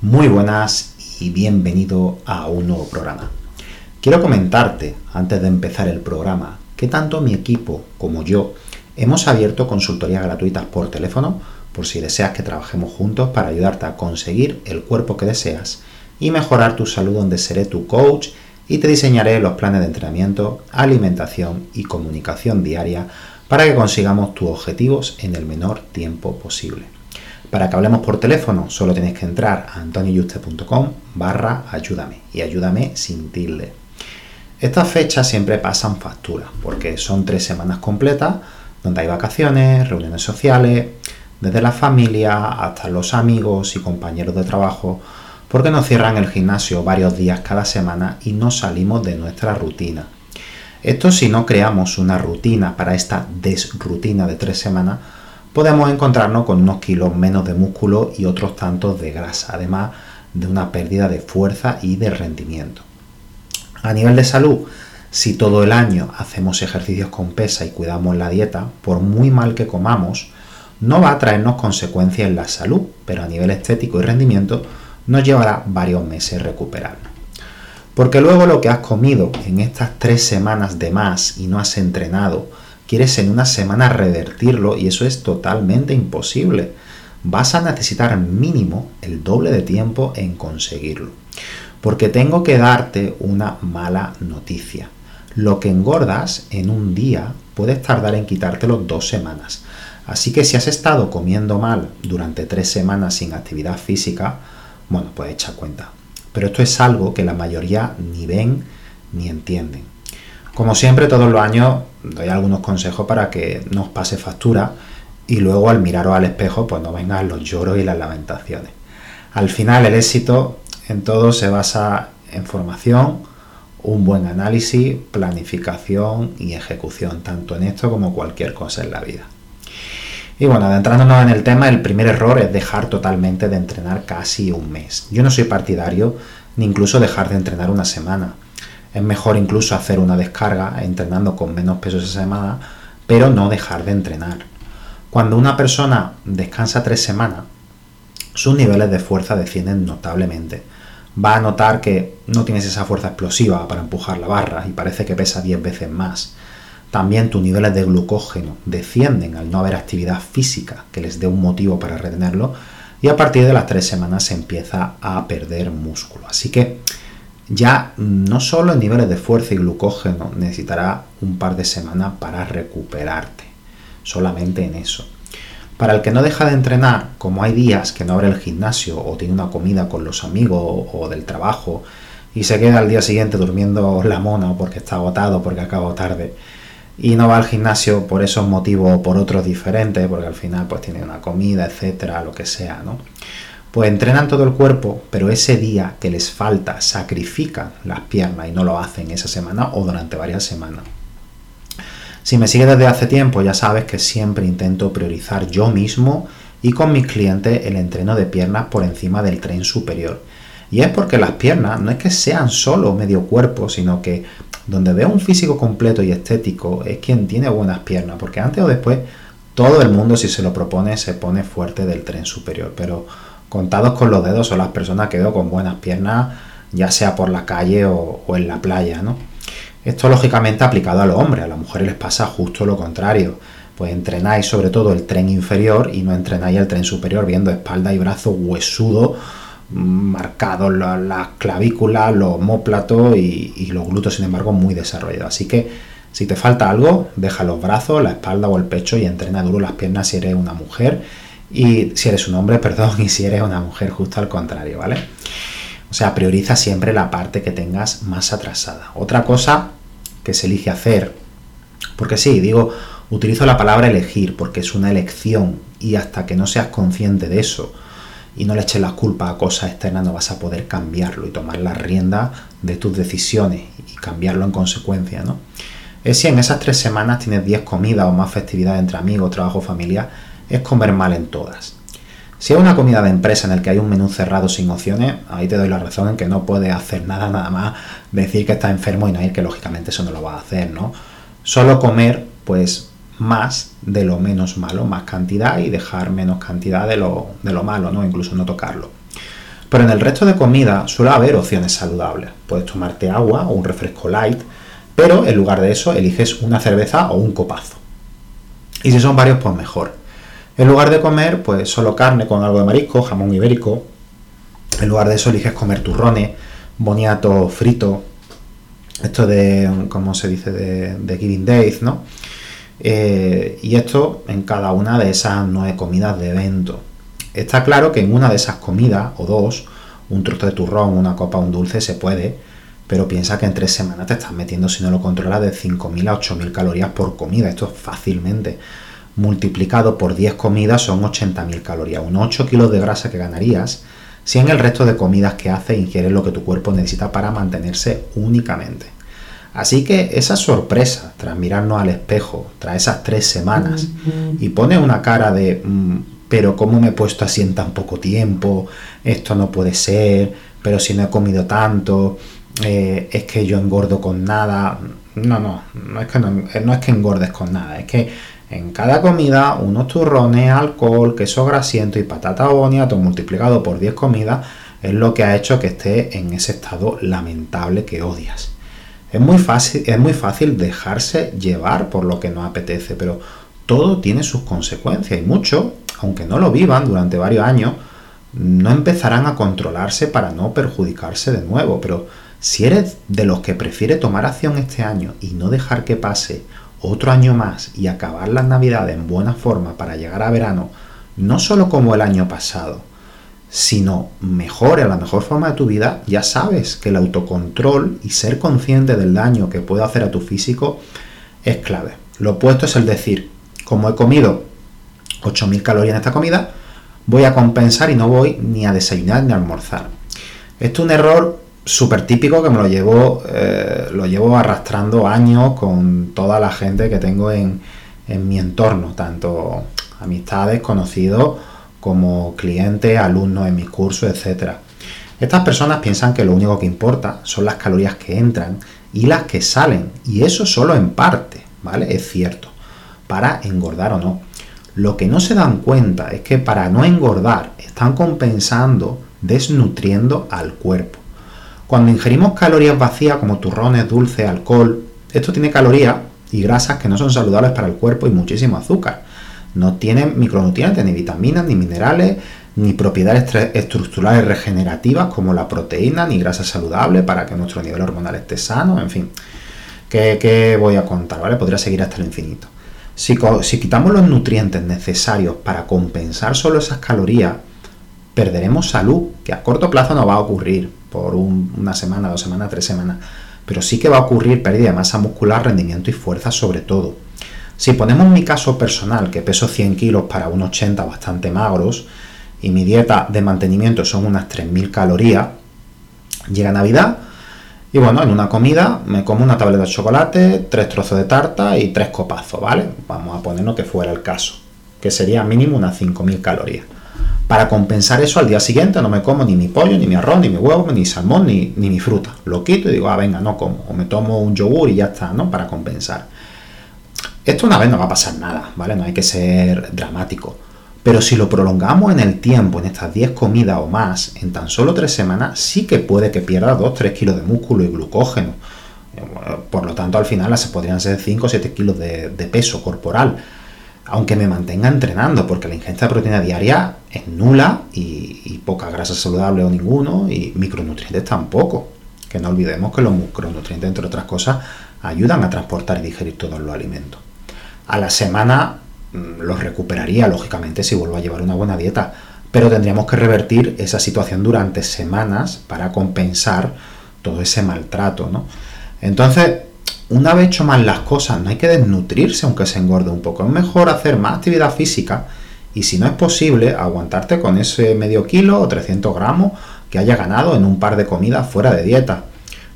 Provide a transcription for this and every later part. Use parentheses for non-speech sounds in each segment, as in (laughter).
Muy buenas y bienvenido a un nuevo programa. Quiero comentarte, antes de empezar el programa, que tanto mi equipo como yo hemos abierto consultorías gratuitas por teléfono por si deseas que trabajemos juntos para ayudarte a conseguir el cuerpo que deseas y mejorar tu salud donde seré tu coach y te diseñaré los planes de entrenamiento, alimentación y comunicación diaria para que consigamos tus objetivos en el menor tiempo posible. Para que hablemos por teléfono, solo tienes que entrar a antonioyuste.com barra ayúdame y ayúdame sin tilde. Estas fechas siempre pasan factura, porque son tres semanas completas donde hay vacaciones, reuniones sociales, desde la familia hasta los amigos y compañeros de trabajo, porque nos cierran el gimnasio varios días cada semana y no salimos de nuestra rutina. Esto si no creamos una rutina para esta desrutina de tres semanas, podemos encontrarnos con unos kilos menos de músculo y otros tantos de grasa, además de una pérdida de fuerza y de rendimiento. A nivel de salud, si todo el año hacemos ejercicios con pesa y cuidamos la dieta, por muy mal que comamos, no va a traernos consecuencias en la salud, pero a nivel estético y rendimiento nos llevará varios meses recuperarnos. Porque luego lo que has comido en estas tres semanas de más y no has entrenado, quieres en una semana revertirlo y eso es totalmente imposible. Vas a necesitar mínimo el doble de tiempo en conseguirlo. Porque tengo que darte una mala noticia. Lo que engordas en un día puedes tardar en quitártelo dos semanas. Así que si has estado comiendo mal durante tres semanas sin actividad física, bueno, pues echa cuenta. Pero esto es algo que la mayoría ni ven ni entienden. Como siempre, todos los años doy algunos consejos para que no os pase factura y luego al miraros al espejo pues no vengan los lloros y las lamentaciones. Al final el éxito en todo se basa en formación, un buen análisis, planificación y ejecución, tanto en esto como cualquier cosa en la vida. Y bueno, adentrándonos en el tema, el primer error es dejar totalmente de entrenar casi un mes. Yo no soy partidario ni incluso dejar de entrenar una semana. Es mejor incluso hacer una descarga entrenando con menos peso esa semana, pero no dejar de entrenar. Cuando una persona descansa tres semanas, sus niveles de fuerza descienden notablemente. Va a notar que no tienes esa fuerza explosiva para empujar la barra y parece que pesa 10 veces más. También tus niveles de glucógeno descienden al no haber actividad física que les dé un motivo para retenerlo y a partir de las tres semanas se empieza a perder músculo. Así que ya no solo en niveles de fuerza y glucógeno necesitará un par de semanas para recuperarte, solamente en eso. Para el que no deja de entrenar, como hay días que no abre el gimnasio o tiene una comida con los amigos o del trabajo y se queda al día siguiente durmiendo la mona porque está agotado porque acabó tarde y no va al gimnasio por esos motivos o por otros diferentes, porque al final pues tiene una comida, etcétera, lo que sea, ¿no? Pues entrenan todo el cuerpo, pero ese día que les falta sacrifican las piernas y no lo hacen esa semana o durante varias semanas. Si me sigues desde hace tiempo, ya sabes que siempre intento priorizar yo mismo y con mis clientes el entreno de piernas por encima del tren superior. Y es porque las piernas no es que sean solo medio cuerpo, sino que donde veo un físico completo y estético es quien tiene buenas piernas, porque antes o después todo el mundo si se lo propone se pone fuerte del tren superior, pero contados con los dedos son las personas que veo con buenas piernas, ya sea por la calle o, en la playa, ¿no? Esto lógicamente aplicado a los hombres, a las mujeres les pasa justo lo contrario. pues entrenáis sobre todo el tren inferior y no entrenáis el tren superior viendo espalda y brazo huesudo marcados las clavículas, los homóplatos y, y, los glúteos, sin embargo, muy desarrollados. Así que si te falta algo, deja los brazos, la espalda o el pecho y entrena duro las piernas si eres una mujer y si eres un hombre, (laughs) perdón, y si eres una mujer, justo al contrario, ¿vale? O sea, prioriza siempre la parte que tengas más atrasada. Otra cosa que se elige hacer, porque sí, digo, utilizo la palabra elegir porque es una elección y hasta que no seas consciente de eso y no le eches las culpas a cosas externas no vas a poder cambiarlo y tomar la rienda de tus decisiones y cambiarlo en consecuencia, ¿no? Es si en esas tres semanas tienes 10 comidas o más festividades entre amigos, trabajo, familia, es comer mal en todas. Si es una comida de empresa en el que hay un menú cerrado sin opciones, ahí te doy la razón en que no puedes hacer nada nada más decir que estás enfermo y no ir, que lógicamente eso no lo vas a hacer, ¿no? Solo comer, pues, más de lo menos malo, más cantidad y dejar menos cantidad de lo, de lo malo, ¿no? Incluso no tocarlo. Pero en el resto de comida suele haber opciones saludables. Puedes tomarte agua o un refresco light, pero en lugar de eso eliges una cerveza o un copazo. Y si son varios, pues mejor. En lugar de comer, pues solo carne con algo de marisco, jamón ibérico. En lugar de eso eliges comer turrones, boniato frito. Esto de, ¿cómo se dice? De, Giving Days, ¿no? Eh, y esto en cada una de esas nueve comidas de evento. Está claro que en una de esas comidas, o dos, un trozo de turrón, una copa, un dulce, se puede, pero piensa que en tres semanas te estás metiendo, si no lo controlas, de 5.000 a 8.000 calorías por comida. Esto es fácilmente multiplicado por 10 comidas son 80.000 calorías, unos 8 kilos de grasa que ganarías si en el resto de comidas que haces ingieres lo que tu cuerpo necesita para mantenerse únicamente. Así que esa sorpresa tras mirarnos al espejo, tras esas tres semanas, y pone una cara de, mm, pero ¿cómo me he puesto así en tan poco tiempo? Esto no puede ser, pero si no he comido tanto, eh, es que yo engordo con nada. No, no, no es, que no, no es que engordes con nada, es que en cada comida, unos turrones, alcohol, queso grasiento y patata boniato multiplicado por 10 comidas es lo que ha hecho que esté en ese estado lamentable que odias. Es muy fácil, es muy fácil dejarse llevar por lo que nos apetece, pero todo tiene sus consecuencias y muchos, aunque no lo vivan durante varios años, no empezarán a controlarse para no perjudicarse de nuevo. Pero si eres de los que prefiere tomar acción este año y no dejar que pase otro año más y acabar las navidades en buena forma para llegar a verano, no solo como el año pasado, sino mejor, a la mejor forma de tu vida, ya sabes que el autocontrol y ser consciente del daño que puede hacer a tu físico es clave. Lo opuesto es el decir, como he comido 8.000 calorías en esta comida, voy a compensar y no voy ni a desayunar ni a almorzar. Esto es un error súper típico que me lo llevo, eh, lo llevo arrastrando años con toda la gente que tengo en, mi entorno, tanto amistades, conocidos, como clientes, alumnos en mis cursos, etc. Estas personas piensan que lo único que importa son las calorías que entran y las que salen, y eso solo en parte, ¿vale? Es cierto, para engordar o no. Lo que no se dan cuenta es que para no engordar están compensando desnutriendo al cuerpo. Cuando ingerimos calorías vacías como turrones, dulce, alcohol, esto tiene calorías y grasas que no son saludables para el cuerpo y muchísimo azúcar. No tienen micronutrientes, ni vitaminas, ni minerales, ni propiedades estructurales regenerativas como la proteína, ni grasa saludable para que nuestro nivel hormonal esté sano, en fin. ¿Qué, voy a contar? ¿vale? Podría seguir hasta el infinito. Si quitamos los nutrientes necesarios para compensar solo esas calorías, perderemos salud, que a corto plazo no va a ocurrir por una semana, dos semanas, tres semanas, pero sí que va a ocurrir pérdida de masa muscular, rendimiento y fuerza sobre todo. Si ponemos mi caso personal, que peso 100 kilos para unos 80 bastante magros, y mi dieta de mantenimiento son unas 3.000 calorías, llega Navidad y bueno, en una comida me como una tableta de chocolate, tres trozos de tarta y tres copazos, ¿vale? Vamos a ponernos que fuera el caso, que sería mínimo unas 5.000 calorías. Para compensar eso, al día siguiente no me como ni mi pollo, ni mi arroz, ni mi huevo, ni salmón, ni, ni mi fruta. Lo quito y digo, ah, venga, no como. O me tomo un yogur y ya está, ¿no? Para compensar. Esto una vez no va a pasar nada, ¿vale? No hay que ser dramático. Pero si lo prolongamos en el tiempo, en estas 10 comidas o más, en tan solo 3 semanas, sí que puede que pierda 2-3 kilos de músculo y glucógeno. Por lo tanto, al final se podrían ser 5 o 7 kilos de, de peso corporal aunque me mantenga entrenando, porque la ingesta de proteína diaria es nula y, y poca grasa saludable o ninguno, y micronutrientes tampoco. Que no olvidemos que los micronutrientes, entre otras cosas, ayudan a transportar y digerir todos los alimentos. A la semana mm, los recuperaría, lógicamente, si vuelvo a llevar una buena dieta, pero tendríamos que revertir esa situación durante semanas para compensar todo ese maltrato, ¿no? Entonces, una vez hecho mal las cosas, no hay que desnutrirse aunque se engorde un poco. Es mejor hacer más actividad física y si no es posible, aguantarte con ese medio kilo o 300 gramos que haya ganado en un par de comidas fuera de dieta.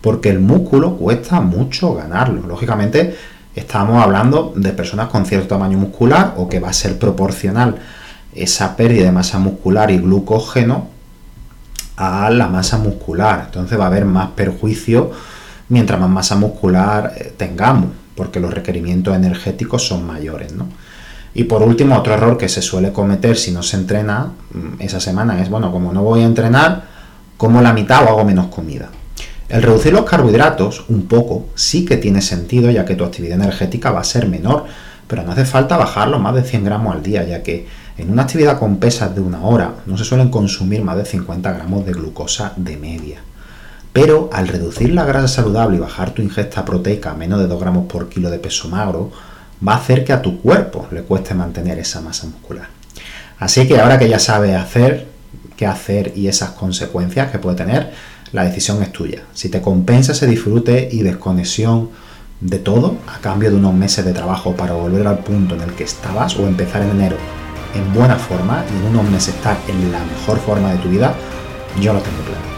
Porque el músculo cuesta mucho ganarlo. Lógicamente, estamos hablando de personas con cierto tamaño muscular o que va a ser proporcional esa pérdida de masa muscular y glucógeno a la masa muscular. Entonces va a haber más perjuicio mientras más masa muscular eh, tengamos, porque los requerimientos energéticos son mayores. ¿no? Y por último, otro error que se suele cometer si no se entrena mm, esa semana es, bueno, como no voy a entrenar, como la mitad o hago menos comida. El reducir los carbohidratos un poco sí que tiene sentido ya que tu actividad energética va a ser menor, pero no hace falta bajarlo más de 100 gramos al día, ya que en una actividad con pesas de una hora no se suelen consumir más de 50 gramos de glucosa de media. Pero al reducir la grasa saludable y bajar tu ingesta proteica a menos de 2 gramos por kilo de peso magro, va a hacer que a tu cuerpo le cueste mantener esa masa muscular. Así que ahora que ya sabes hacer, qué hacer y esas consecuencias que puede tener, la decisión es tuya. Si te compensa ese disfrute y desconexión de todo a cambio de unos meses de trabajo para volver al punto en el que estabas o empezar en enero en buena forma y en unos meses estar en la mejor forma de tu vida, yo lo tengo claro.